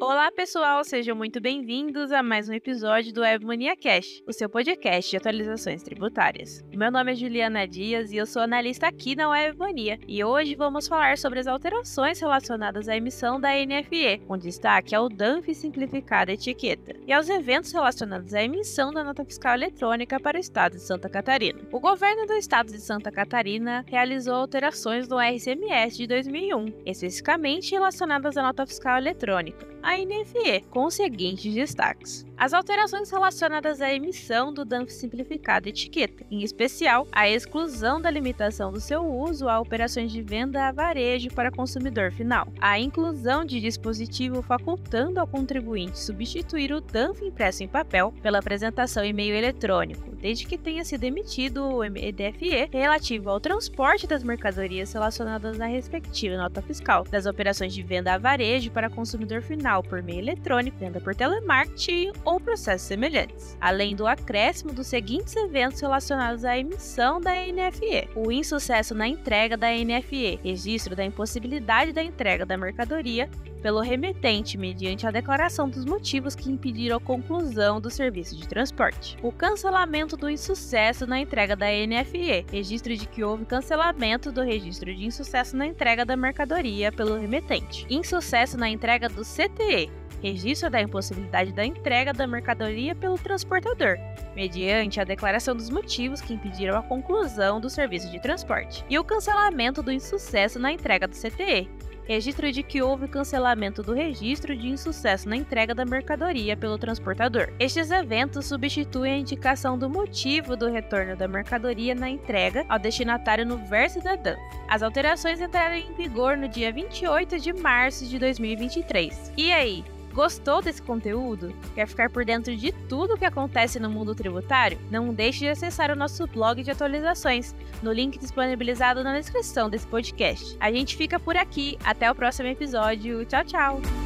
Olá, pessoal, sejam muito bem-vindos a mais um episódio do Webmania Cash, o seu podcast de atualizações tributárias. Meu nome é Juliana Dias e eu sou analista aqui na Webmania, e hoje vamos falar sobre as alterações relacionadas à emissão da NFE, com destaque ao DANF simplificada etiqueta, e aos eventos relacionados à emissão da nota fiscal eletrônica para o estado de Santa Catarina. O governo do estado de Santa Catarina realizou alterações no RCMS de 2001, especificamente relacionadas à nota fiscal eletrônica a NFE, com os seguintes destaques. As alterações relacionadas à emissão do DANF simplificado etiqueta, em especial a exclusão da limitação do seu uso a operações de venda a varejo para consumidor final, a inclusão de dispositivo facultando ao contribuinte substituir o DANF impresso em papel pela apresentação em meio eletrônico, desde que tenha sido emitido o EDFE relativo ao transporte das mercadorias relacionadas à respectiva nota fiscal, das operações de venda a varejo para consumidor final por meio eletrônico, venda por telemarketing ou processos semelhantes, além do acréscimo dos seguintes eventos relacionados à emissão da NFE: o insucesso na entrega da NFE, registro da impossibilidade da entrega da mercadoria pelo remetente mediante a declaração dos motivos que impediram a conclusão do serviço de transporte. O cancelamento do insucesso na entrega da NFE, registro de que houve cancelamento do registro de insucesso na entrega da mercadoria pelo remetente. Insucesso na entrega do CTE, registro da impossibilidade da entrega da mercadoria pelo transportador, mediante a declaração dos motivos que impediram a conclusão do serviço de transporte, e o cancelamento do insucesso na entrega do CTE, registro de que houve cancelamento do registro de insucesso na entrega da mercadoria pelo transportador. Estes eventos substituem a indicação do motivo do retorno da mercadoria na entrega ao destinatário no verso da DANF. As alterações entraram em vigor no dia 28 de março de 2023. E aí, Gostou desse conteúdo? Quer ficar por dentro de tudo o que acontece no mundo tributário? Não deixe de acessar o nosso blog de atualizações, no link disponibilizado na descrição desse podcast. A gente fica por aqui, até o próximo episódio. Tchau, tchau!